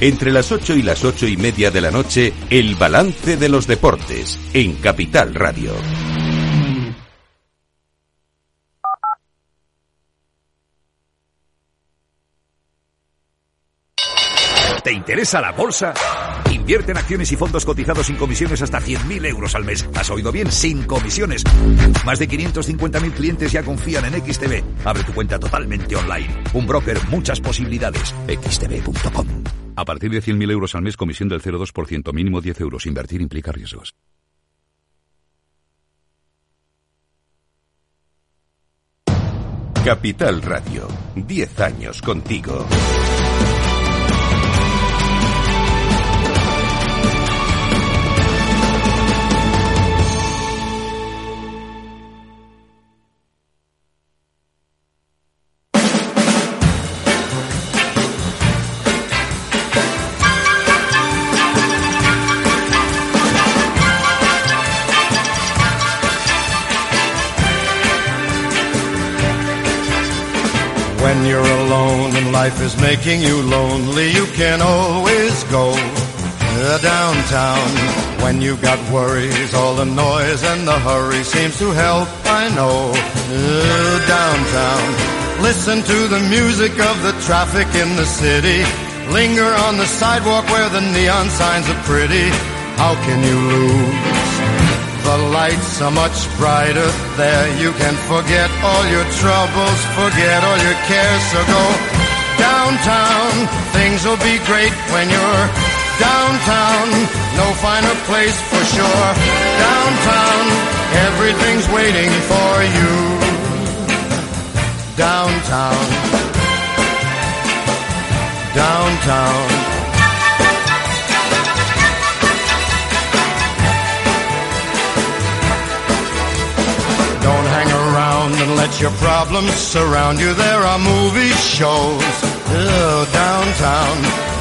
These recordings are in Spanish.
Entre las 8 y las ocho y media de la noche, el balance de los deportes en Capital Radio. Interesa la bolsa? Invierte en acciones y fondos cotizados sin comisiones hasta 100.000 euros al mes. ¿Has oído bien? Sin comisiones. Más de 550.000 clientes ya confían en XTB. Abre tu cuenta totalmente online. Un broker, muchas posibilidades. xtb.com. A partir de 100.000 euros al mes, comisión del 0,2%, mínimo 10 euros. Invertir implica riesgos. Capital Radio. 10 años contigo. Making you lonely, you can always go downtown. When you've got worries, all the noise and the hurry seems to help, I know. Uh, downtown. Listen to the music of the traffic in the city. Linger on the sidewalk where the neon signs are pretty. How can you lose? The lights are much brighter there. You can forget all your troubles, forget all your cares. So go downtown. Things will be great when you're downtown. No finer place for sure. Downtown, everything's waiting for you. Downtown. Downtown. Don't hang around and let your problems surround you. There are movie shows.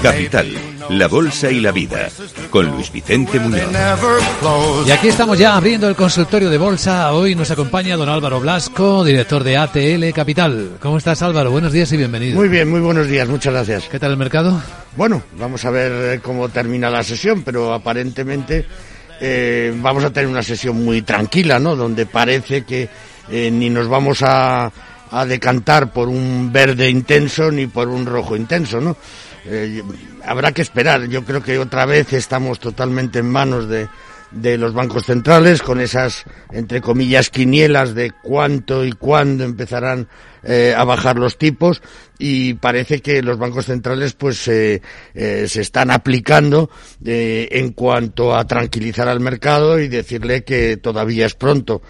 Capital, la bolsa y la vida. Con Luis Vicente Muñoz. Y aquí estamos ya abriendo el consultorio de bolsa. Hoy nos acompaña don Álvaro Blasco, director de ATL Capital. ¿Cómo estás Álvaro? Buenos días y bienvenido. Muy bien, muy buenos días, muchas gracias. ¿Qué tal el mercado? Bueno, vamos a ver eh, cómo termina la sesión, pero aparentemente eh, vamos a tener una sesión muy tranquila, ¿no? Donde parece que eh, ni nos vamos a, a decantar por un verde intenso ni por un rojo intenso, ¿no? Eh, habrá que esperar. Yo creo que otra vez estamos totalmente en manos de, de los bancos centrales con esas, entre comillas, quinielas de cuánto y cuándo empezarán eh, a bajar los tipos. Y parece que los bancos centrales pues eh, eh, se están aplicando eh, en cuanto a tranquilizar al mercado y decirle que todavía es pronto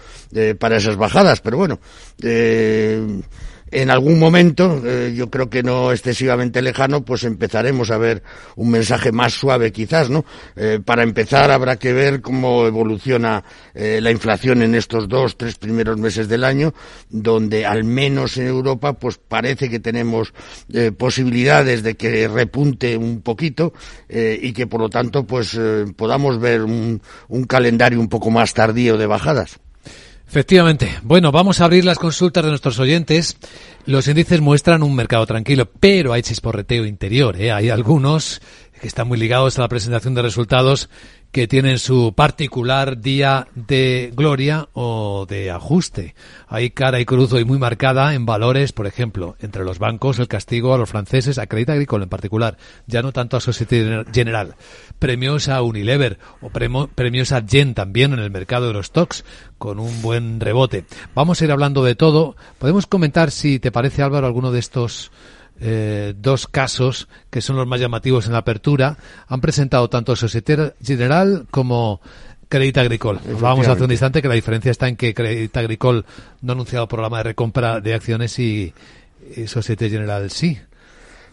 para esas bajadas. Pero bueno en algún momento, eh, yo creo que no excesivamente lejano, pues empezaremos a ver un mensaje más suave quizás, ¿no? Eh, para empezar habrá que ver cómo evoluciona eh, la inflación en estos dos, tres primeros meses del año, donde al menos en Europa, pues parece que tenemos posibilidades de que repunte un poquito y que por lo tanto, pues podamos ver un calendario un poco más tardío de bajadas. Efectivamente. Bueno, vamos a abrir las consultas de nuestros oyentes. Los índices muestran un mercado tranquilo, pero hay chisporreteo interior. ¿eh? Hay algunos que están muy ligados a la presentación de resultados que tienen su particular día de gloria o de ajuste. Hay cara y cruz hoy muy marcada en valores, por ejemplo, entre los bancos, el castigo a los franceses, a Crédit Agricole en particular, ya no tanto a Societe General. Premios a Unilever o premios a Gen también en el mercado de los stocks, con un buen rebote. Vamos a ir hablando de todo. Podemos comentar, si te parece, Álvaro, alguno de estos eh, dos casos que son los más llamativos en la apertura. Han presentado tanto Societe General como Crédit Agricole. Hablábamos hace un instante que la diferencia está en que Crédit Agricole no ha anunciado programa de recompra de acciones y, y Societe General sí.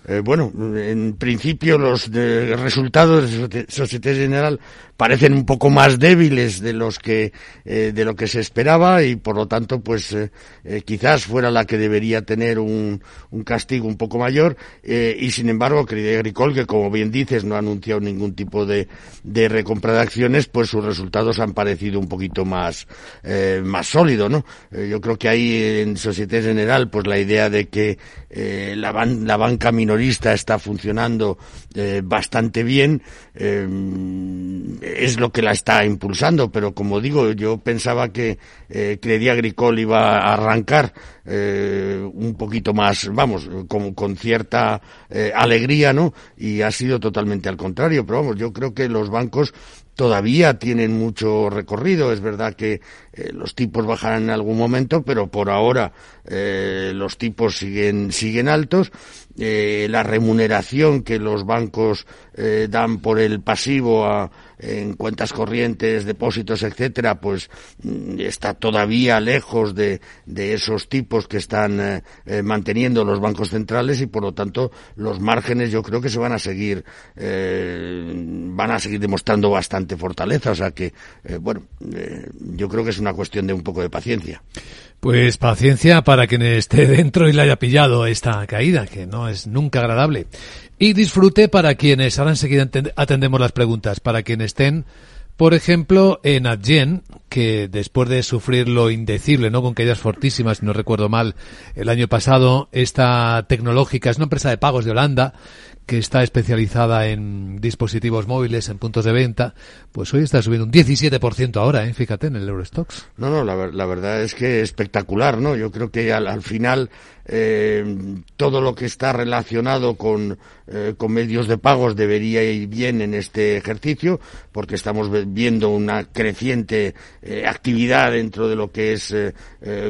Eh, bueno, en principio los de- resultados de Soci- Societe General parecen un poco más débiles de los que eh, de lo que se esperaba y por lo tanto pues eh, eh, quizás fuera la que debería tener un, un castigo un poco mayor. Y sin embargo Crédit Agricole que como bien dices no ha anunciado ningún tipo de, de recompra de acciones pues sus resultados han parecido un poquito más más sólido no yo creo que hay en Societe General pues la idea de que la, ban- la banca minorista está funcionando bastante bien, es lo que la está impulsando, pero como digo, yo pensaba que Credit Agricole iba a arrancar un poquito más, vamos, con, con cierta alegría, ¿no? Y ha sido totalmente al contrario, pero vamos, yo creo que los bancos todavía tienen mucho recorrido. Es verdad que eh, los tipos bajarán en algún momento, pero por ahora eh, los tipos siguen, siguen altos. Eh, la remuneración que los bancos dan por el pasivo a, en cuentas corrientes, depósitos, etcétera, pues mm, está todavía lejos de, de esos tipos que están manteniendo los bancos centrales y por lo tanto los márgenes yo creo que se van a seguir van a seguir demostrando bastante fortaleza. O sea que, bueno, yo creo que es una cuestión de un poco de paciencia. Pues paciencia para quien esté dentro y le haya pillado esta caída, que no es nunca agradable. Y disfrute para quienes, ahora enseguida atendemos las preguntas, para quienes estén, por ejemplo, en Adyen, que después de sufrir lo indecible, ¿no? Con caídas fortísimas, si no recuerdo mal, el año pasado, esta tecnológica es una empresa de pagos de Holanda que está especializada en dispositivos móviles, en puntos de venta, pues hoy está subiendo un 17% ahora, ¿eh? fíjate, en el Eurostox. No, no, la, la, verdad es que espectacular, ¿no? Yo creo que al, al final eh, todo lo que está relacionado con, eh, con medios de pagos debería ir bien en este ejercicio, porque estamos viendo una creciente eh, actividad dentro de lo que es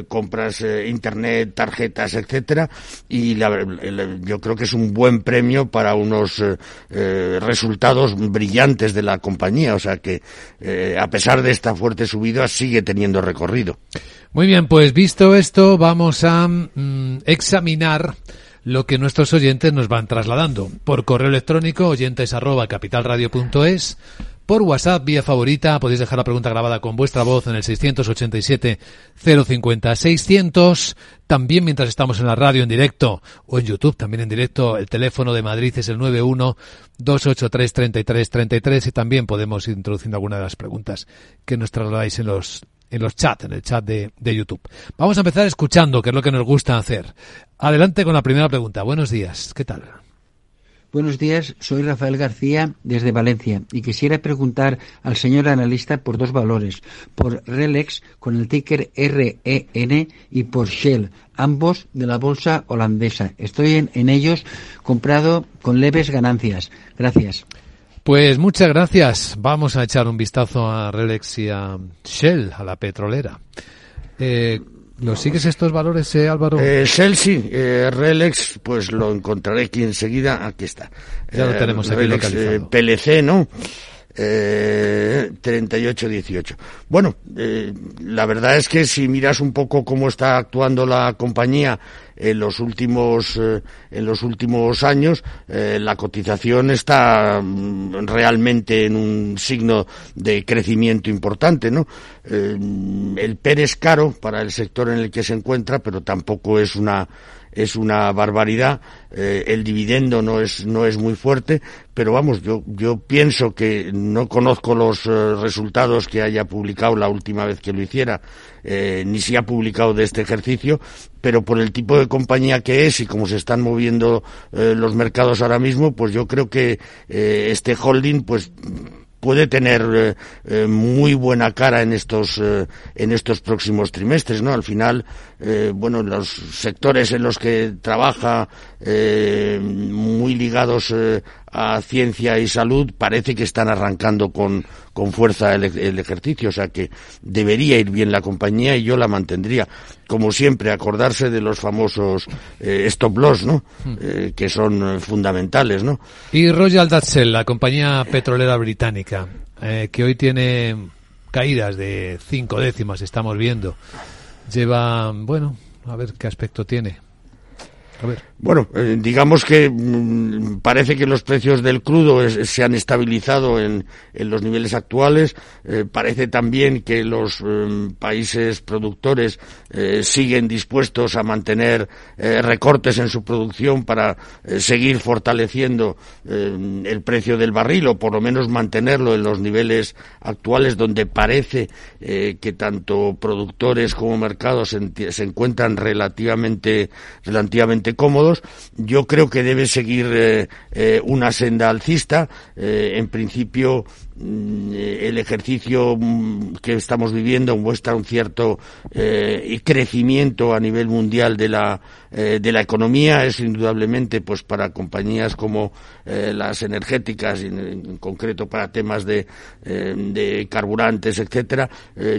compras internet, tarjetas, etcétera, y la, yo creo que es un buen premio para unos resultados brillantes de la compañía, o sea que a pesar de esta fuerte subida sigue teniendo recorrido. Muy bien, pues visto esto, vamos a mm, examinar lo que nuestros oyentes nos van trasladando. Por correo electrónico, oyentes arroba capitalradio.es, por WhatsApp, vía favorita, podéis dejar la pregunta grabada con vuestra voz en el 687-050-600. También mientras estamos en la radio en directo o en YouTube, también en directo, el teléfono de Madrid es el 91-283-3333 y también podemos ir introduciendo alguna de las preguntas que nos trasladáis en los en los chats, en el chat de, de, YouTube. Vamos a empezar escuchando, que es lo que nos gusta hacer. Adelante con la primera pregunta. Buenos días, ¿qué tal? Buenos días, soy Rafael García desde Valencia y quisiera preguntar al señor analista por dos valores, por Relex con el ticker REN y por Shell, ambos de la bolsa holandesa. Estoy en, en ellos comprado con leves ganancias. Gracias. Pues muchas gracias. Vamos a echar un vistazo a Relex y a Shell, a la petrolera. Eh, ¿Los sigues estos valores, eh, Álvaro? Eh, Shell sí, eh, Relex, pues lo encontraré aquí enseguida. Aquí está. Ya lo tenemos aquí Relex, localizado. PLC, ¿no? Eh, 38-18. Bueno, eh, la verdad es que si miras un poco cómo está actuando la compañía en los últimos eh, en los últimos años eh, la cotización está mm, realmente en un signo de crecimiento importante no eh, el PER es caro para el sector en el que se encuentra pero tampoco es una es una barbaridad. El dividendo no es no es muy fuerte pero vamos yo yo pienso que no conozco los resultados que haya publicado la última vez que lo hiciera eh, ni si ha publicado de este ejercicio pero por el tipo de compañía que es y cómo se están moviendo eh, los mercados ahora mismo pues yo creo que eh, este holding pues puede tener eh, eh, muy buena cara en estos eh, en estos próximos trimestres no al final eh, bueno los sectores en los que trabaja eh, muy ligados eh, a ciencia y salud parece que están arrancando con, con fuerza el, el, ejercicio, o sea que debería ir bien la compañía y yo la mantendría. Como siempre, acordarse de los famosos eh, stop loss, ¿no? Eh, que son fundamentales, ¿no? Y Royal Dutch Shell, la compañía petrolera británica, eh, que hoy tiene caídas de cinco décimas, estamos viendo. Lleva, bueno, a ver qué aspecto tiene. Bueno, eh, digamos que mmm, parece que los precios del crudo se han estabilizado en, los niveles actuales. Eh, parece también que los eh, países productores siguen dispuestos a mantener recortes en su producción para seguir fortaleciendo el precio del barril o por lo menos mantenerlo en los niveles actuales donde parece que tanto productores como mercados se, se encuentran relativamente, relativamente relativamente cómodos. Yo creo que debe seguir eh, eh, una senda alcista. en principio, mm, el ejercicio mm, que estamos viviendo muestra un cierto crecimiento a nivel mundial de la de la economía. Es indudablemente, pues, para compañías como las energéticas, en, en, concreto para temas de, de carburantes, etcétera.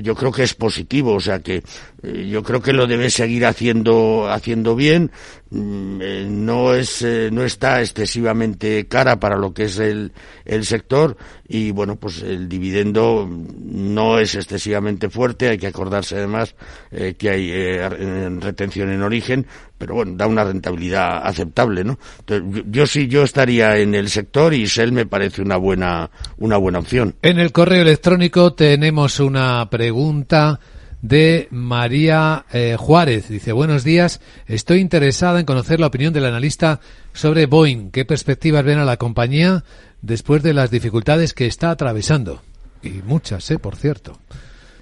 yo creo que es positivo. O sea que yo creo que lo debe seguir haciendo haciendo bien mm, eh, no es eh, no está excesivamente cara para lo que es el, el sector y bueno pues el dividendo no es excesivamente fuerte hay que acordarse además eh, que hay retención en origen pero bueno da una rentabilidad aceptable no yo sí yo estaría en el sector y Shell me parece una buena una buena opción en el correo electrónico tenemos una pregunta de María eh, Juárez. Dice, buenos días, estoy interesada en conocer la opinión del analista sobre Boeing. ¿Qué perspectivas ven a la compañía después de las dificultades que está atravesando? Y muchas, ¿eh? Por cierto.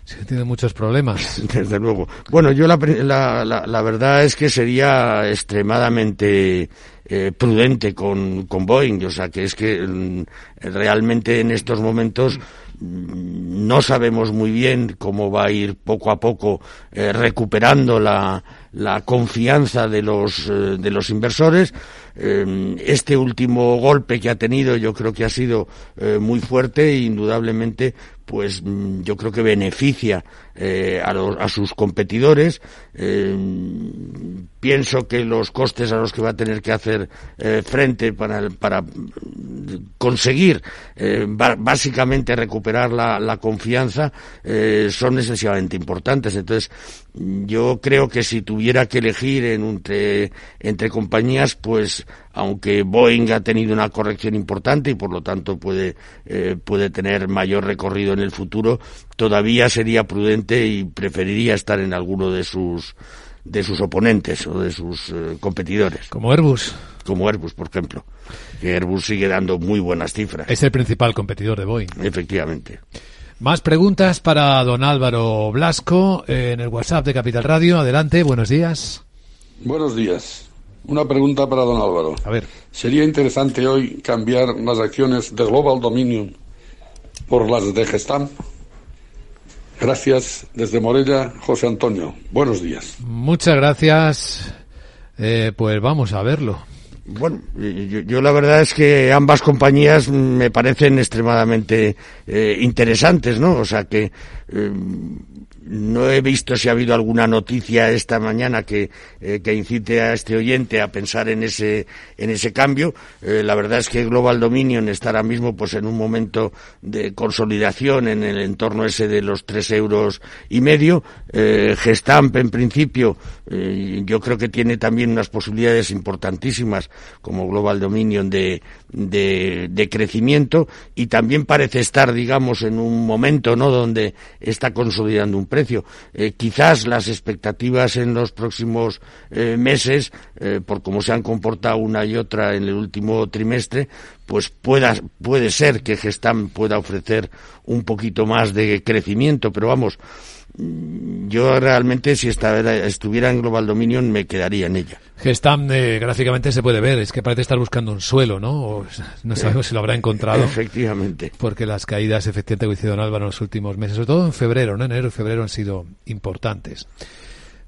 Sí, tiene muchos problemas. Desde luego. Bueno, yo la, la, la, verdad es que sería extremadamente eh, prudente con, con Boeing. O sea, que es que mm, realmente en estos momentos no sabemos muy bien cómo va a ir poco a poco eh, recuperando la, la, confianza de los, eh, de los inversores. Eh, este último golpe que ha tenido yo creo que ha sido muy fuerte e indudablemente pues mm, yo creo que beneficia eh, a, los, a, sus competidores. Eh, pienso que los costes a los que va a tener que hacer eh, frente para, para conseguir eh, básicamente recuperar la, la confianza son excesivamente importantes. Entonces, yo creo que si tuviera que elegir en, entre, entre compañías, pues aunque Boeing ha tenido una corrección importante y por lo tanto puede, puede tener mayor recorrido en el futuro, todavía sería prudente y preferiría estar en alguno de sus de sus oponentes o de sus eh, competidores. Como Airbus. Como Airbus, por ejemplo. Que Airbus sigue dando muy buenas cifras. Es el principal competidor de Boeing. Efectivamente. Más preguntas para don Álvaro Blasco en el WhatsApp de Capital Radio. Adelante, buenos días. Buenos días. Una pregunta para don Álvaro. A ver. ¿Sería interesante hoy cambiar las acciones de Global Dominion por las de Gestamp? Gracias desde Morella, José Antonio. Buenos días. Muchas gracias. Eh, pues vamos a verlo. Bueno, yo, yo, la verdad es que ambas compañías me parecen extremadamente eh, interesantes, ¿no? O sea que eh, no he visto si ha habido alguna noticia esta mañana que, eh, que incite a este oyente a pensar en ese, en ese cambio. Eh, la verdad es que Global Dominion está ahora mismo pues en un momento de consolidación en el entorno ese de los tres euros y medio. Eh, Gestamp, en principio, yo creo que tiene también unas posibilidades importantísimas como Global Dominion de, de, de crecimiento y también parece estar, digamos, en un momento, ¿no?, donde está consolidando un precio. Eh, quizás las expectativas en los próximos eh, meses, eh, por cómo se han comportado una y otra en el último trimestre, pues pueda, puede ser que Gestam pueda ofrecer un poquito más de crecimiento, pero vamos, yo realmente si estuviera en Global Dominion me quedaría en ella. Gestam eh, gráficamente se puede ver, es que parece estar buscando un suelo, ¿no? O, no sabemos si lo habrá encontrado. Efectivamente. Porque las caídas efectivamente que hicieron Álvaro en los últimos meses, sobre todo en febrero, ¿no? Enero y febrero han sido importantes.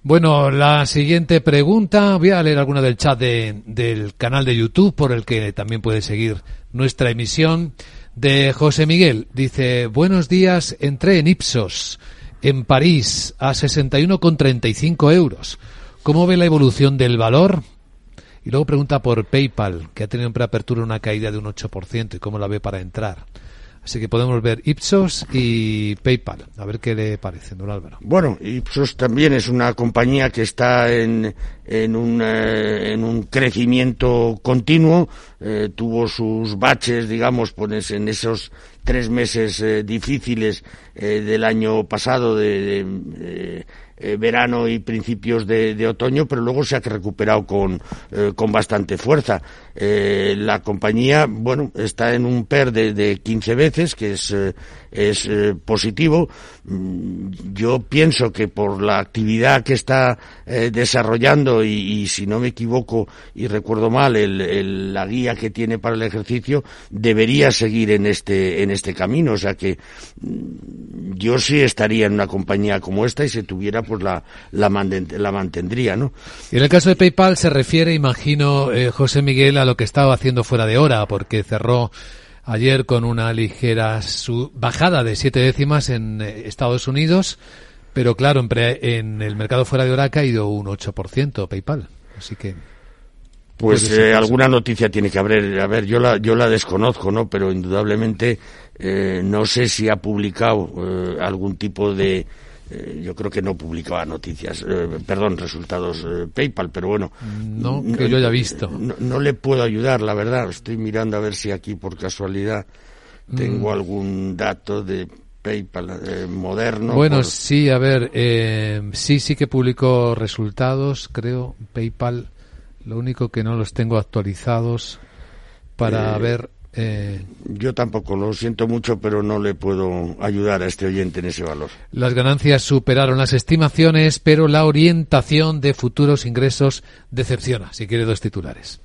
Bueno, la siguiente pregunta, voy a leer alguna del chat de, del canal de YouTube por el que también puede seguir nuestra emisión de José Miguel. Dice, buenos días, entré en Ipsos en París a 61,35 euros. ¿Cómo ve la evolución del valor? Y luego pregunta por PayPal, que ha tenido en preapertura una caída de un 8%, y cómo la ve para entrar. Así que podemos ver Ipsos y PayPal. A ver qué le parece, don Álvaro. Bueno, Ipsos también es una compañía que está en, en, un, eh, en un crecimiento continuo. Eh, tuvo sus baches, digamos, pues en esos tres meses eh, difíciles eh, del año pasado de, de, eh, verano y principios de, otoño, pero luego se ha recuperado con, eh, con bastante fuerza. Eh, la compañía, bueno, está en un PER de, de 15 veces, que es, es positivo. Mm, yo pienso que por la actividad que está desarrollando y, si no me equivoco y recuerdo mal, el, la guía que tiene para el ejercicio debería seguir en este, en este camino. O sea que mm, yo sí estaría en una compañía como esta y se tuviera pues la, la, mantendría, ¿no? Y en el caso de PayPal se refiere, imagino, eh, José Miguel, a lo que estaba haciendo fuera de hora, porque cerró ayer con una ligera bajada de siete décimas en eh, Estados Unidos, pero claro, en, en, el mercado fuera de hora ha caído un 8% PayPal. Así que. Pues eh, alguna noticia tiene que haber. A ver, yo la, yo la desconozco, ¿no? Pero indudablemente no sé si ha publicado algún tipo de, eh, yo creo que no publicaba noticias, eh, perdón, resultados eh, PayPal, pero bueno. No, que yo haya visto. No, le puedo ayudar, la verdad. Estoy mirando a ver si aquí por casualidad tengo mm. algún dato de PayPal moderno. Bueno, sí, a ver, sí, sí que publicó resultados, creo, PayPal. Lo único que no los tengo actualizados para ver eh, Yo tampoco lo siento mucho, pero no le puedo ayudar a este oyente en ese valor. Las ganancias superaron las estimaciones, pero la orientación de futuros ingresos decepciona. Si quiere dos titulares.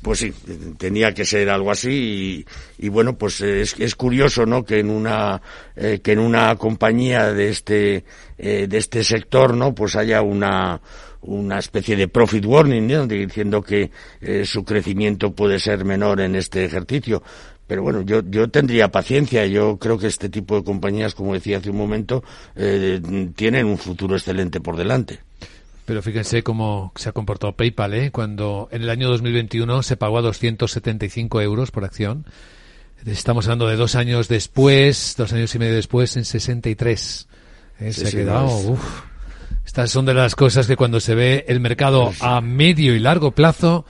Pues sí, tenía que ser algo así y, bueno, pues es, es, curioso, ¿no? Que en una eh, que en una compañía de este eh, de este sector, ¿no? Pues haya una una especie de profit warning, diciendo que eh, su crecimiento puede ser menor en este ejercicio. Pero bueno, yo, yo tendría paciencia. Yo creo que este tipo de compañías, como decía hace un momento, eh, tienen un futuro excelente por delante. Pero fíjense cómo se ha comportado PayPal, ¿eh? cuando en el año 2021 se pagó a 275 euros por acción. Estamos hablando de dos años después, dos años y medio después, en 63. ¿eh? se ha quedado. Estas son de las cosas que cuando se ve el mercado a medio y largo plazo,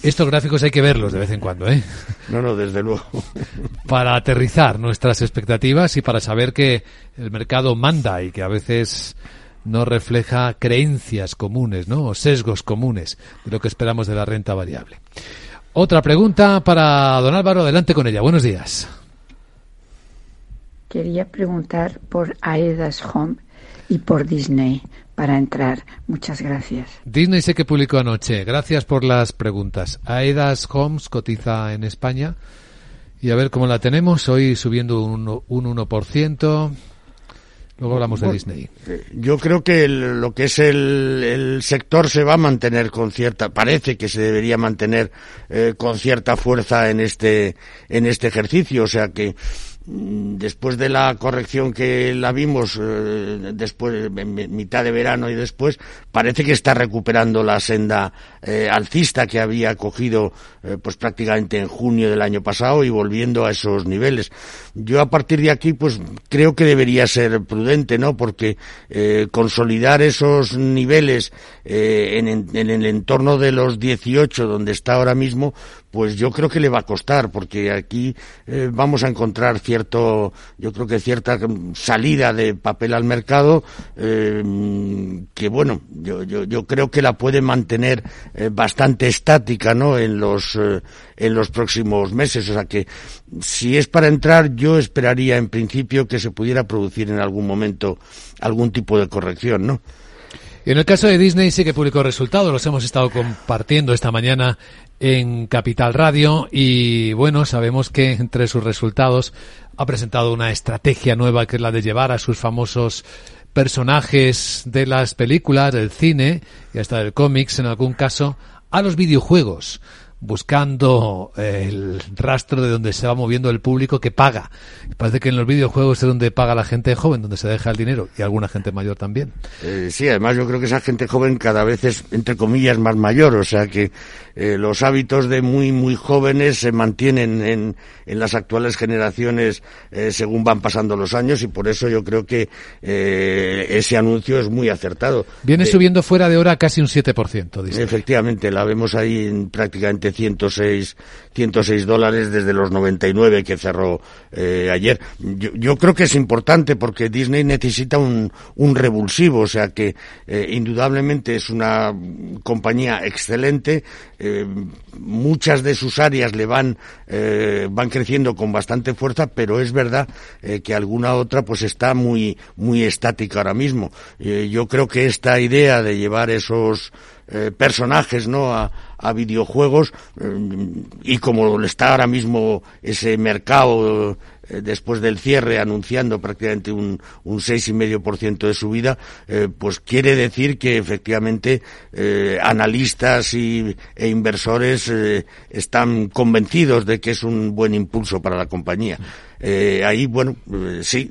estos gráficos hay que verlos de vez en cuando, ¿eh? No, no, desde luego. Para aterrizar nuestras expectativas y para saber que el mercado manda y que a veces no refleja creencias comunes, ¿no? O sesgos comunes de lo que esperamos de la renta variable. Otra pregunta para don Álvaro, adelante con ella. Buenos días. Quería preguntar por Aedas Home y por Disney para entrar. Muchas gracias. Disney sé que publicó anoche. Gracias por las preguntas. Aedas Homes cotiza en España. Y a ver cómo la tenemos. Hoy subiendo un, un 1%. Luego hablamos de Disney. Eh, yo creo que lo que es el, el, sector se va a mantener con cierta, parece que se debería mantener eh, con cierta fuerza en este, en este ejercicio. O sea que después de la corrección que la vimos eh, después en mitad de verano y después parece que está recuperando la senda eh, alcista que había cogido eh, pues prácticamente en junio del año pasado y volviendo a esos niveles. Yo a partir de aquí pues creo que debería ser prudente no porque consolidar esos niveles en, en, el entorno de los 18 donde está ahora mismo pues yo creo que le va a costar, porque aquí eh, vamos a encontrar cierto, yo creo que cierta salida de papel al mercado, eh, que bueno, yo, yo, yo, creo que la puede mantener eh, bastante estática, ¿no? En los, en los próximos meses. O sea que, si es para entrar, yo esperaría en principio que se pudiera producir en algún momento algún tipo de corrección, ¿no? Y en el caso de Disney sí que publicó resultados, los hemos estado compartiendo esta mañana en Capital Radio y bueno, sabemos que entre sus resultados ha presentado una estrategia nueva que es la de llevar a sus famosos personajes de las películas, del cine y hasta del cómics en algún caso a los videojuegos buscando eh, el rastro de donde se va moviendo el público que paga. Parece que en los videojuegos es donde paga la gente joven, donde se deja el dinero y alguna gente mayor también. Eh, sí, además yo creo que esa gente joven cada vez es, entre comillas, más mayor, o sea que eh, los hábitos de muy, muy jóvenes se mantienen en, en las actuales generaciones según van pasando los años y por eso yo creo que ese anuncio es muy acertado. Viene subiendo fuera de hora casi un 7%, dice. Efectivamente, la vemos ahí en prácticamente 106, 106 dólares desde los 99 que cerró eh, ayer. Yo, yo, creo que es importante porque Disney necesita un, un revulsivo, o sea que eh, indudablemente es una compañía excelente. Eh, muchas de sus áreas le van, eh, van creciendo con bastante fuerza, pero es verdad eh, que alguna otra pues está muy, muy estática ahora mismo. Eh, yo creo que esta idea de llevar esos eh, personajes no a, a videojuegos eh, y como está ahora mismo ese mercado eh, después del cierre anunciando prácticamente un, un seis y medio por ciento de subida, eh, pues quiere decir que efectivamente eh, analistas y, e inversores eh, están convencidos de que es un buen impulso para la compañía. Eh, ahí, bueno, eh, sí.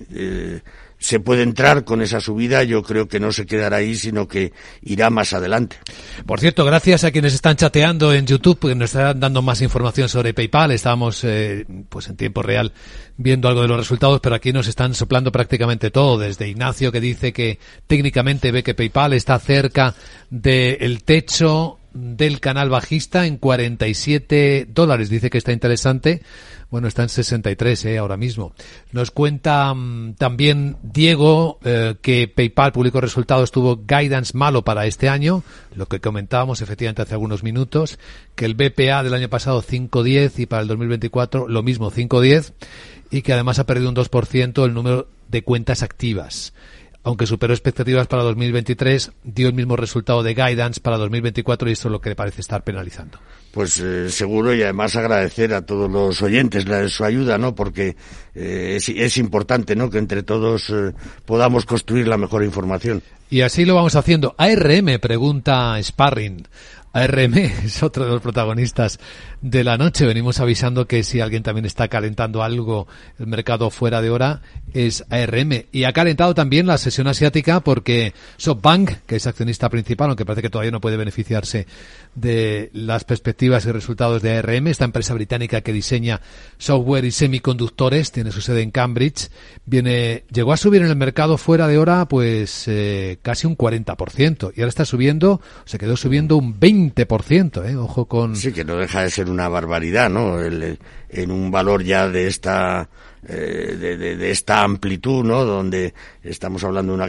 Se puede entrar con esa subida, yo creo que no se quedará ahí, sino que irá más adelante. Por cierto, gracias a quienes están chateando en YouTube, que nos están dando más información sobre PayPal. Estábamos, eh, pues en tiempo real, viendo algo de los resultados, pero aquí nos están soplando prácticamente todo. Desde Ignacio, que dice que técnicamente ve que PayPal está cerca del techo del canal bajista en 47 dólares. Dice que está interesante. Bueno, está en 63 eh, ahora mismo. Nos cuenta um, también Diego eh, que PayPal publicó resultados, tuvo guidance malo para este año, lo que comentábamos efectivamente hace algunos minutos, que el BPA del año pasado 5.10 y para el 2024 lo mismo 5.10 y que además ha perdido un 2% el número de cuentas activas aunque superó expectativas para 2023, dio el mismo resultado de guidance para 2024 y esto es lo que le parece estar penalizando. Pues eh, seguro y además agradecer a todos los oyentes la, su ayuda, ¿no? Porque eh, es, es, importante, ¿no? Que entre todos eh, podamos construir la mejor información. Y así lo vamos haciendo. ARM pregunta Sparring. ARM es otro de los protagonistas de la noche. Venimos avisando que si alguien también está calentando algo el mercado fuera de hora es ARM. Y ha calentado también la sesión asiática porque SoftBank, que es accionista principal, aunque parece que todavía no puede beneficiarse de las perspectivas y resultados de ARM, esta empresa británica que diseña software y semiconductores, tiene su sede en Cambridge, viene, llegó a subir en el mercado fuera de hora pues eh, casi un 40% y ahora está subiendo, se quedó subiendo un 20%, ¿eh? ojo con... Sí, que no deja de ser una barbaridad, ¿no? El, en un valor ya de esta eh, de, de, de, esta amplitud, ¿no? Donde estamos hablando de una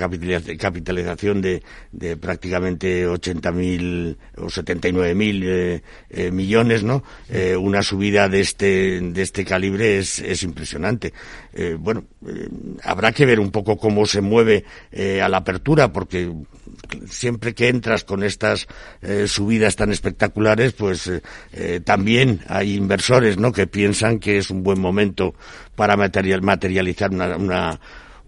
capitalización de, de prácticamente 80.000 o 79.000 eh, eh, millones, ¿no? Eh, una subida de este, de este calibre es, es impresionante. Eh, bueno, habrá que ver un poco cómo se mueve a la apertura, porque siempre que entras con estas subidas tan espectaculares, pues también hay inversores, ¿no? Que piensan que es un buen momento para material, materializar una, una,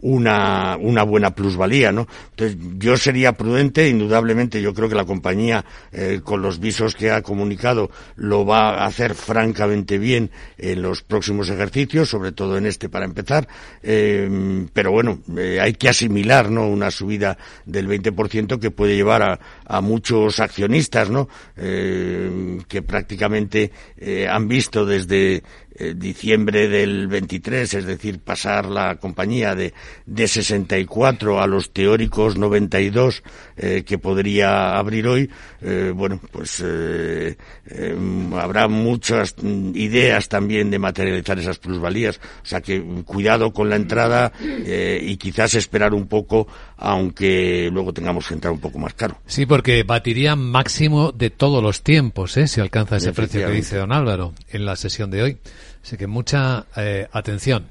una, una buena plusvalía, ¿no? Entonces, yo sería prudente, indudablemente, yo creo que la compañía, eh, con los visos que ha comunicado, lo va a hacer francamente bien en los próximos ejercicios, sobre todo en este para empezar, eh, pero bueno, eh, hay que asimilar, ¿no? Una subida del 20% que puede llevar a, a muchos accionistas, ¿no? Eh, que prácticamente eh, han visto desde eh, diciembre del 23, es decir, pasar la compañía de, de 64 a los teóricos 92 eh, que podría abrir hoy, eh, bueno, pues eh, habrá muchas ideas también de materializar esas plusvalías, o sea que cuidado con la entrada y quizás esperar un poco, aunque luego tengamos que entrar un poco más caro. Sí, porque batiría máximo de todos los tiempos, ¿eh? si alcanza ese precio que dice don Álvaro en la sesión de hoy. Así que mucha eh, atención.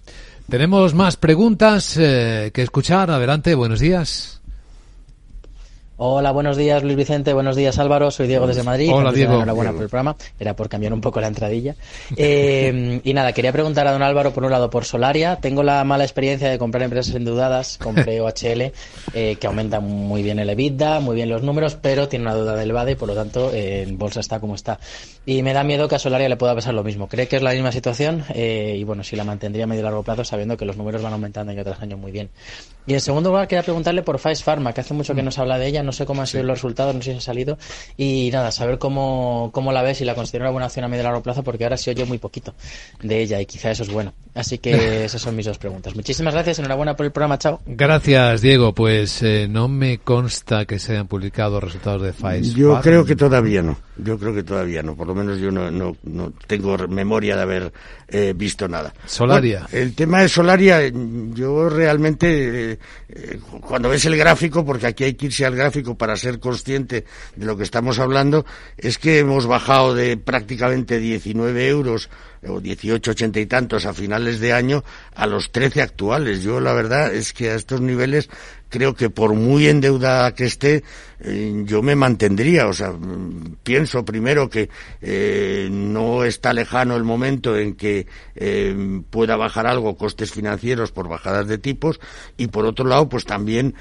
Tenemos más preguntas eh, que escuchar. Adelante, buenos días. Hola, buenos días Luis Vicente, buenos días Álvaro, soy Diego desde Madrid. Hola Diego. Enhorabuena por el programa, era por cambiar un poco la entradilla. Eh, y nada, quería preguntar a don Álvaro por un lado por Solaria. Tengo la mala experiencia de comprar empresas endeudadas, compré OHL, eh, que aumenta muy bien el EBITDA, muy bien los números, pero tiene una duda del VADE, por lo tanto eh, en bolsa está como está. Y me da miedo que a Solaria le pueda pasar lo mismo. ¿Cree que es la misma situación? Eh, y bueno, si la mantendría a medio y largo plazo sabiendo que los números van aumentando año tras año muy bien. Y en segundo lugar quería preguntarle por Faes Pharma, que hace mucho que no se habla de ella, no sé cómo han sido sí. los resultados, no sé si han salido. Y nada, saber cómo, cómo la ves y la considero una buena opción a medio y largo plazo, porque ahora se oye muy poquito de ella y quizá eso es bueno. Así que esas son mis dos preguntas. Muchísimas gracias, enhorabuena por el programa, chao. Gracias, Diego. Pues eh, no me consta que se hayan publicado resultados de Faes Yo creo que todavía no. Yo creo que todavía no. Por lo menos yo no, no, no tengo memoria de haber eh, visto nada. Solaria. Bueno, el tema de Solaria, yo realmente, eh, eh, cuando ves el gráfico, porque aquí hay que irse al gráfico para ser consciente de lo que estamos hablando, es que hemos bajado de prácticamente 19 euros o 18, 80 y tantos a finales de año a los 13 actuales. Yo la verdad es que a estos niveles creo que por muy endeudada que esté, eh, yo me mantendría. O sea, pienso primero que eh, no está lejano el momento en que eh, pueda bajar algo costes financieros por bajadas de tipos y por otro lado, pues también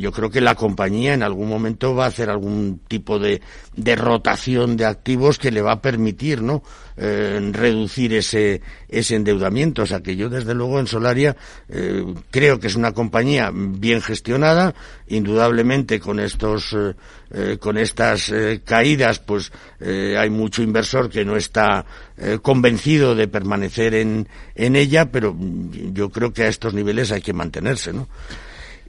yo creo que la compañía en algún momento va a hacer algún tipo de, de rotación de activos que le va a permitir, ¿no? Reducir ese, ese endeudamiento. O sea que yo desde luego en Solaria creo que es una compañía bien gestionada, indudablemente con estos eh, eh, con estas eh, caídas, pues hay mucho inversor que no está convencido de permanecer en, en ella, pero yo creo que a estos niveles hay que mantenerse, ¿no?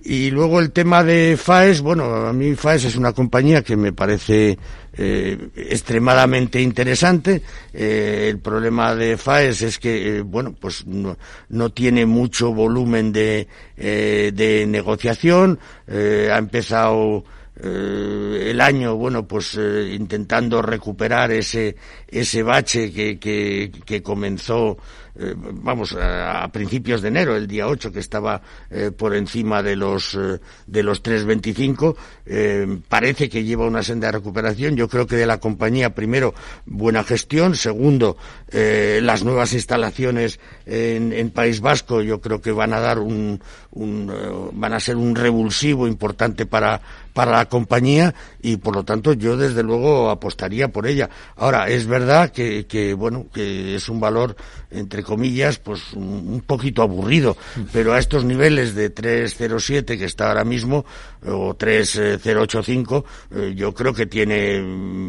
Y luego el tema de FAES, bueno, a mí FAES es una compañía que me parece eh, extremadamente interesante. Eh, el problema de FAES es que, bueno, pues no, no, tiene mucho volumen de, de negociación. ha empezado el año, bueno, pues intentando recuperar ese, ese bache que, que, que comenzó eh, vamos, a, principios de enero, el día 8, que estaba eh, por encima de los, eh, de los 3,25, parece que lleva una senda de recuperación. Yo creo que de la compañía, primero, buena gestión, segundo, las nuevas instalaciones en, en, País Vasco, yo creo que van a dar un, un van a ser un revulsivo importante para, para la compañía y por lo tanto yo desde luego apostaría por ella. Ahora, es verdad que, bueno, que es un valor entre comillas, pues un, poquito aburrido, pero a estos niveles de 307 que está ahora mismo, o 3085, eh, yo creo que tiene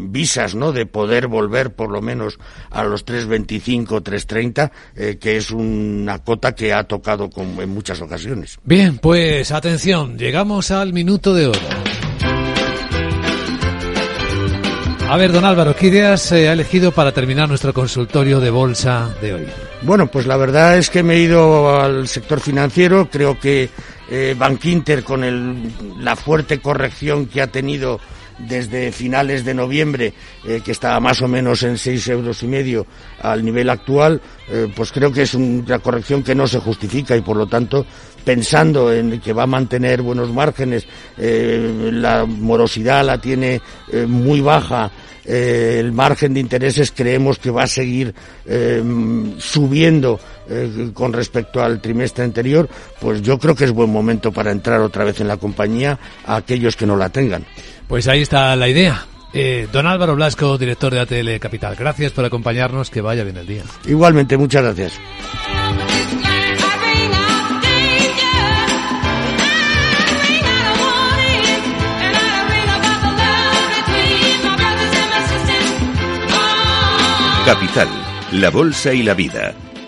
visas, ¿no?, de poder volver por lo menos a los 325, 330, eh, que es una cota que ha tocado en muchas ocasiones. Bien, pues atención, llegamos al minuto de oro. A ver, don Álvaro, ¿qué ideas se ha elegido para terminar nuestro consultorio de bolsa de hoy? Bueno, pues la verdad es que me he ido al sector financiero. Creo que eh, con el, la fuerte corrección que ha tenido desde finales de noviembre, eh, que estaba más o menos en seis euros y medio al nivel actual, eh, pues creo que es una corrección que no se justifica y por lo tanto pensando en que va a mantener buenos márgenes, eh, la morosidad la tiene muy baja, el margen de intereses creemos que va a seguir subiendo con respecto al trimestre anterior, pues yo creo que es buen momento para entrar otra vez en la compañía a aquellos que no la tengan. Pues ahí está la idea. don Álvaro Blasco, director de ATL Capital, gracias por acompañarnos, que vaya bien el día. Igualmente, muchas gracias. Capital, la Bolsa y la Vida,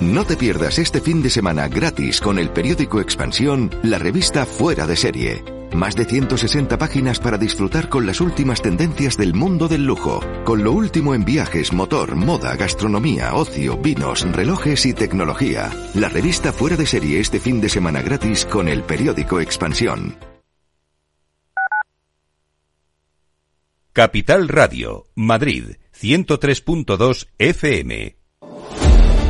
No te pierdas este fin de semana gratis con el periódico Expansión, la revista Fuera de Serie. Más de 160 páginas para disfrutar con las últimas tendencias del mundo del lujo, con lo último en viajes, motor, moda, gastronomía, ocio, vinos, relojes y tecnología. La revista Fuera de Serie este fin de semana gratis con el periódico Expansión. Capital Radio, Madrid, 103.2 FM.